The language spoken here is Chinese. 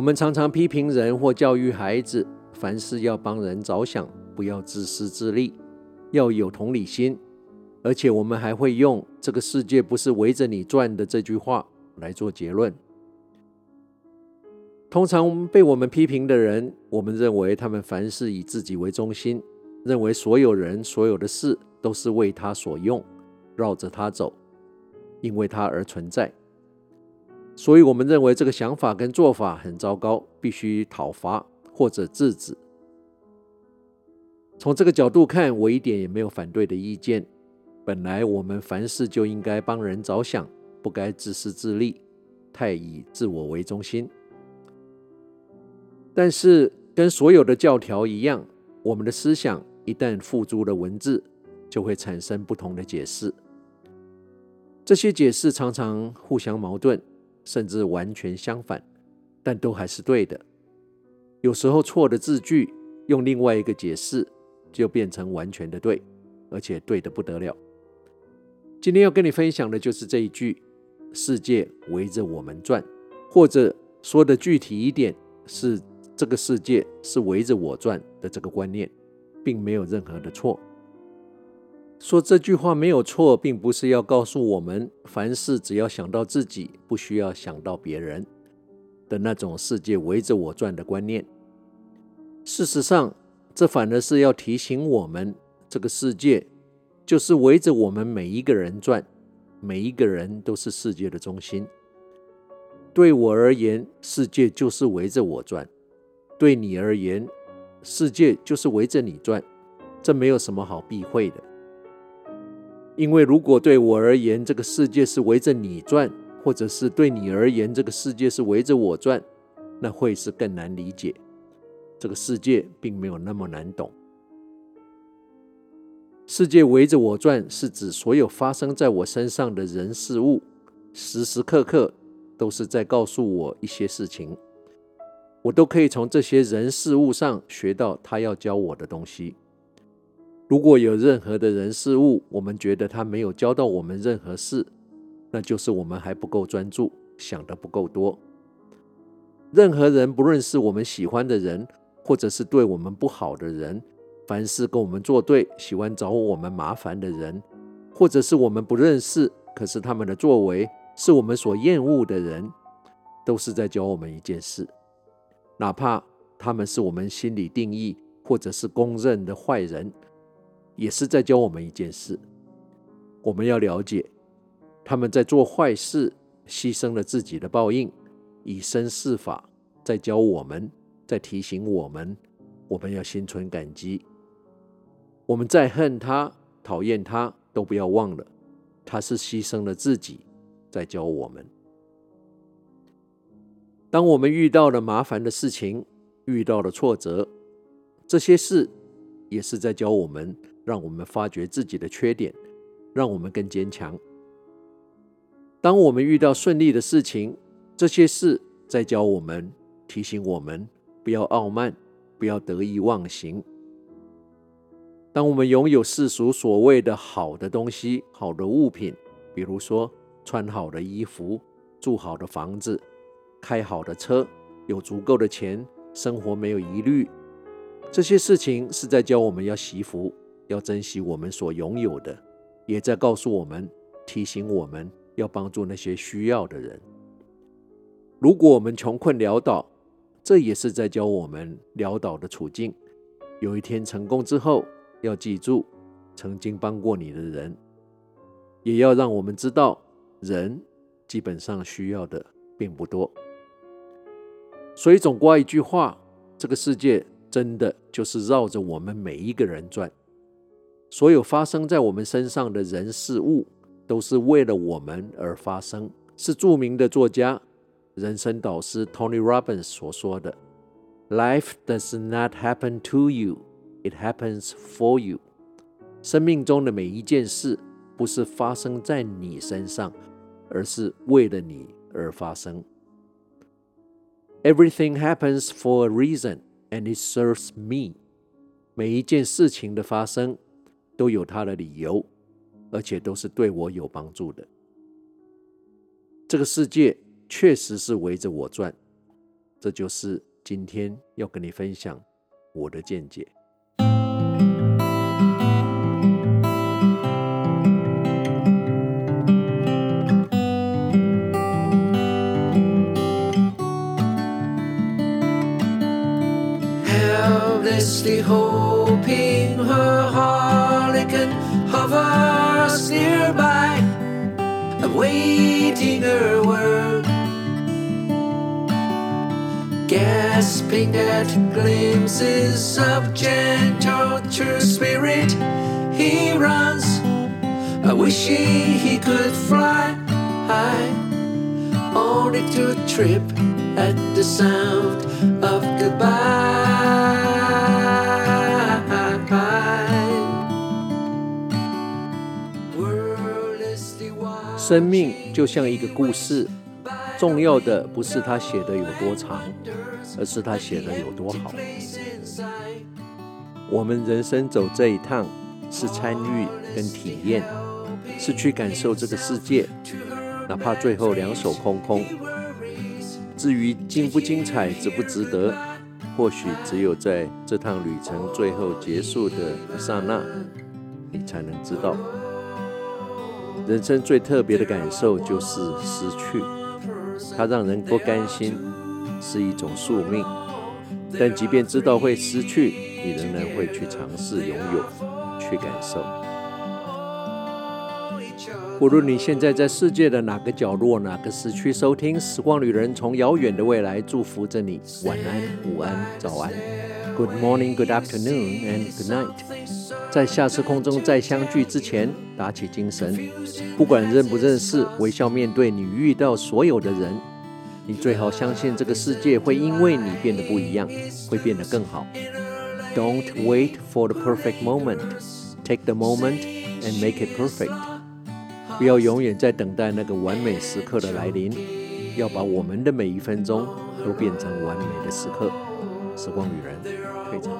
我们常常批评人或教育孩子，凡事要帮人着想，不要自私自利，要有同理心。而且我们还会用“这个世界不是围着你转的”这句话来做结论。通常被我们批评的人，我们认为他们凡事以自己为中心，认为所有人、所有的事都是为他所用，绕着他走，因为他而存在。所以，我们认为这个想法跟做法很糟糕，必须讨伐或者制止。从这个角度看，我一点也没有反对的意见。本来我们凡事就应该帮人着想，不该自私自利，太以自我为中心。但是，跟所有的教条一样，我们的思想一旦付诸了文字，就会产生不同的解释。这些解释常常互相矛盾，甚至完全相反，但都还是对的。有时候错的字句用另外一个解释，就变成完全的对，而且对的不得了。今天要跟你分享的就是这一句：“世界围着我们转”，或者说的具体一点是。这个世界是围着我转的这个观念，并没有任何的错。说这句话没有错，并不是要告诉我们凡事只要想到自己，不需要想到别人的那种世界围着我转的观念。事实上，这反而是要提醒我们，这个世界就是围着我们每一个人转，每一个人都是世界的中心。对我而言，世界就是围着我转。对你而言，世界就是围着你转，这没有什么好避讳的。因为如果对我而言，这个世界是围着你转，或者是对你而言，这个世界是围着我转，那会是更难理解。这个世界并没有那么难懂。世界围着我转，是指所有发生在我身上的人事物，时时刻刻都是在告诉我一些事情。我都可以从这些人事物上学到他要教我的东西。如果有任何的人事物，我们觉得他没有教到我们任何事，那就是我们还不够专注，想得不够多。任何人，不论是我们喜欢的人，或者是对我们不好的人，凡是跟我们作对、喜欢找我们麻烦的人，或者是我们不认识，可是他们的作为是我们所厌恶的人，都是在教我们一件事。哪怕他们是我们心里定义或者是公认的坏人，也是在教我们一件事：我们要了解他们在做坏事，牺牲了自己的报应，以身试法，在教我们，在提醒我们，我们要心存感激。我们再恨他、讨厌他，都不要忘了，他是牺牲了自己，在教我们。当我们遇到了麻烦的事情，遇到了挫折，这些事也是在教我们，让我们发觉自己的缺点，让我们更坚强。当我们遇到顺利的事情，这些事在教我们，提醒我们不要傲慢，不要得意忘形。当我们拥有世俗所谓的好的东西、好的物品，比如说穿好的衣服、住好的房子。开好的车，有足够的钱，生活没有疑虑，这些事情是在教我们要惜福，要珍惜我们所拥有的，也在告诉我们，提醒我们要帮助那些需要的人。如果我们穷困潦倒，这也是在教我们潦倒的处境。有一天成功之后，要记住曾经帮过你的人，也要让我们知道，人基本上需要的并不多。所以总括一句话，这个世界真的就是绕着我们每一个人转。所有发生在我们身上的人事物，都是为了我们而发生。是著名的作家、人生导师 Tony Robbins 所说的：“Life does not happen to you, it happens for you。”生命中的每一件事，不是发生在你身上，而是为了你而发生。Everything happens for a reason, and it serves me. 每一件事情的发生都有它的理由，而且都是对我有帮助的。这个世界确实是围着我转，这就是今天要跟你分享我的见解。Hopelessly hoping her harlequin hovers nearby, awaiting her word. Gasping at glimpses of gentle true spirit, he runs, wishing he could fly high only to trip at the sound of goodbye. 生命就像一个故事，重要的不是他写的有多长，而是他写的有多好。我们人生走这一趟，是参与跟体验，是去感受这个世界，哪怕最后两手空空。至于精不精彩，值不值得，或许只有在这趟旅程最后结束的一刹那，你才能知道。人生最特别的感受就是失去，它让人不甘心，是一种宿命。但即便知道会失去，你仍然会去尝试拥有，去感受。无论你现在在世界的哪个角落、哪个时区收听《时光旅人》，从遥远的未来祝福着你。晚安、午安、早安，Good morning, Good afternoon, and Good night。在下次空中再相聚之前，打起精神，不管认不认识，微笑面对你遇到所有的人。你最好相信这个世界会因为你变得不一样，会变得更好。Don't wait for the perfect moment, take the moment and make it perfect。不要永远在等待那个完美时刻的来临，要把我们的每一分钟都变成完美的时刻。时光旅人，退场。